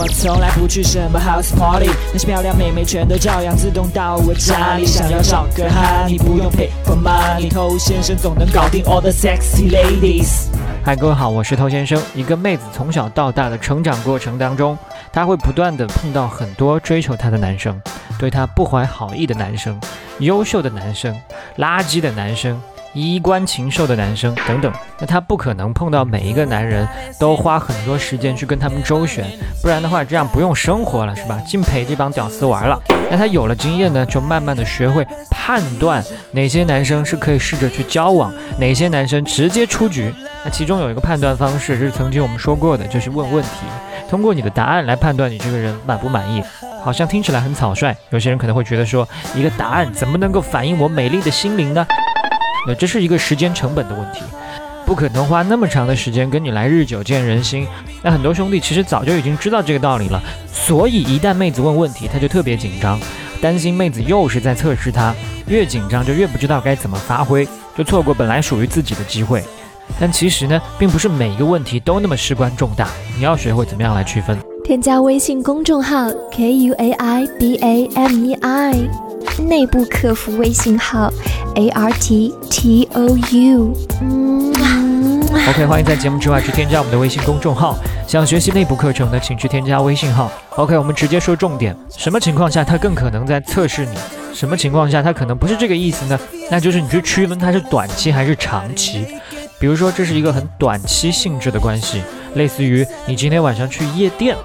我从来不去什么 house party，那些漂亮妹妹全都照样自动到我家里。想要找个哈，你不用 pay for money，偷先生总能搞定 all the sexy ladies。嗨，各位好，我是偷先生。一个妹子从小到大的成长过程当中，她会不断的碰到很多追求她的男生，对她不怀好意的男生，优秀的男生，垃圾的男生。衣冠禽兽的男生等等，那他不可能碰到每一个男人都花很多时间去跟他们周旋，不然的话这样不用生活了是吧？净陪这帮屌丝玩了。那他有了经验呢，就慢慢的学会判断哪些男生是可以试着去交往，哪些男生直接出局。那其中有一个判断方式是曾经我们说过的，就是问问题，通过你的答案来判断你这个人满不满意。好像听起来很草率，有些人可能会觉得说，一个答案怎么能够反映我美丽的心灵呢？那这是一个时间成本的问题，不可能花那么长的时间跟你来日久见人心。那很多兄弟其实早就已经知道这个道理了，所以一旦妹子问问题，他就特别紧张，担心妹子又是在测试他，越紧张就越不知道该怎么发挥，就错过本来属于自己的机会。但其实呢，并不是每一个问题都那么事关重大，你要学会怎么样来区分。添加微信公众号 k u a i b a m e i。内部客服微信号 a r t t o u。OK，欢迎在节目之外去添加我们的微信公众号。想学习内部课程的，请去添加微信号。OK，我们直接说重点。什么情况下他更可能在测试你？什么情况下他可能不是这个意思呢？那就是你去区分它是短期还是长期。比如说，这是一个很短期性质的关系，类似于你今天晚上去夜店。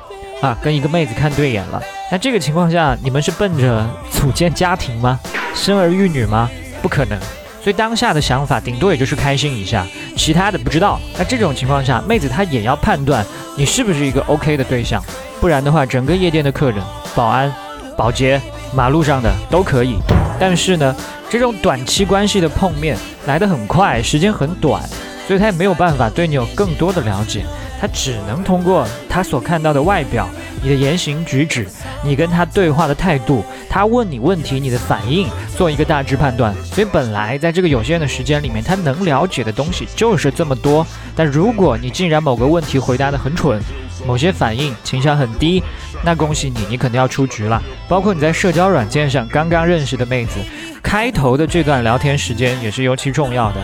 啊，跟一个妹子看对眼了，那这个情况下，你们是奔着组建家庭吗？生儿育女吗？不可能。所以当下的想法，顶多也就是开心一下，其他的不知道。那这种情况下，妹子她也要判断你是不是一个 OK 的对象，不然的话，整个夜店的客人、保安、保洁、马路上的都可以。但是呢，这种短期关系的碰面来得很快，时间很短，所以他也没有办法对你有更多的了解。他只能通过他所看到的外表、你的言行举止、你跟他对话的态度、他问你问题、你的反应，做一个大致判断。所以本来在这个有限的时间里面，他能了解的东西就是这么多。但如果你竟然某个问题回答的很蠢，某些反应情商很低，那恭喜你，你肯定要出局了。包括你在社交软件上刚刚认识的妹子，开头的这段聊天时间也是尤其重要的。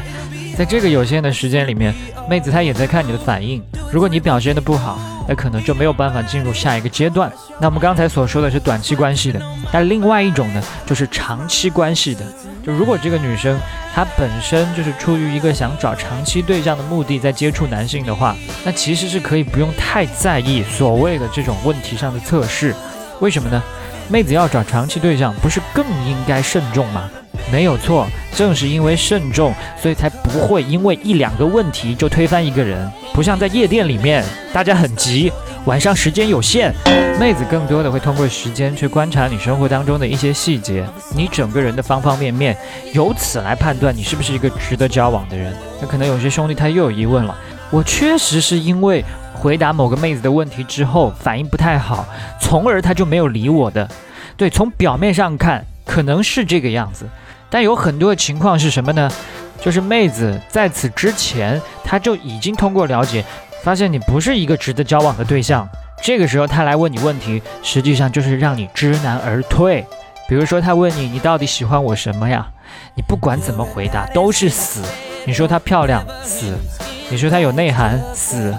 在这个有限的时间里面，妹子她也在看你的反应。如果你表现的不好，那可能就没有办法进入下一个阶段。那我们刚才所说的是短期关系的，但另外一种呢，就是长期关系的。就如果这个女生她本身就是出于一个想找长期对象的目的在接触男性的话，那其实是可以不用太在意所谓的这种问题上的测试。为什么呢？妹子要找长期对象，不是更应该慎重吗？没有错，正是因为慎重，所以才不会因为一两个问题就推翻一个人。不像在夜店里面，大家很急，晚上时间有限，妹子更多的会通过时间去观察你生活当中的一些细节，你整个人的方方面面，由此来判断你是不是一个值得交往的人。那可能有些兄弟他又有疑问了，我确实是因为回答某个妹子的问题之后反应不太好，从而他就没有理我的。对，从表面上看可能是这个样子。但有很多的情况是什么呢？就是妹子在此之前，她就已经通过了解，发现你不是一个值得交往的对象。这个时候她来问你问题，实际上就是让你知难而退。比如说，她问你，你到底喜欢我什么呀？你不管怎么回答都是死。你说她漂亮，死；你说她有内涵，死；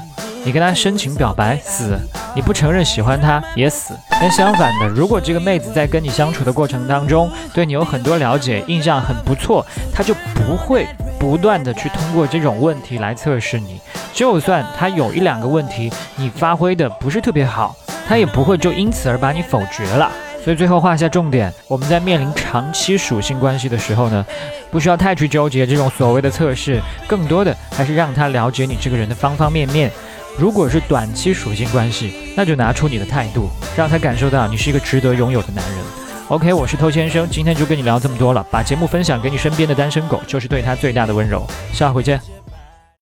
你跟她深情表白，死；你不承认喜欢她，也死。但相反的，如果这个妹子在跟你相处的过程当中，对你有很多了解，印象很不错，她就不会不断的去通过这种问题来测试你。就算她有一两个问题你发挥的不是特别好，她也不会就因此而把你否决了。所以最后画下重点，我们在面临长期属性关系的时候呢，不需要太去纠结这种所谓的测试，更多的还是让他了解你这个人的方方面面。如果是短期属性关系，那就拿出你的态度，让他感受到你是一个值得拥有的男人。OK，我是偷先生，今天就跟你聊这么多了。把节目分享给你身边的单身狗，就是对他最大的温柔。下回见。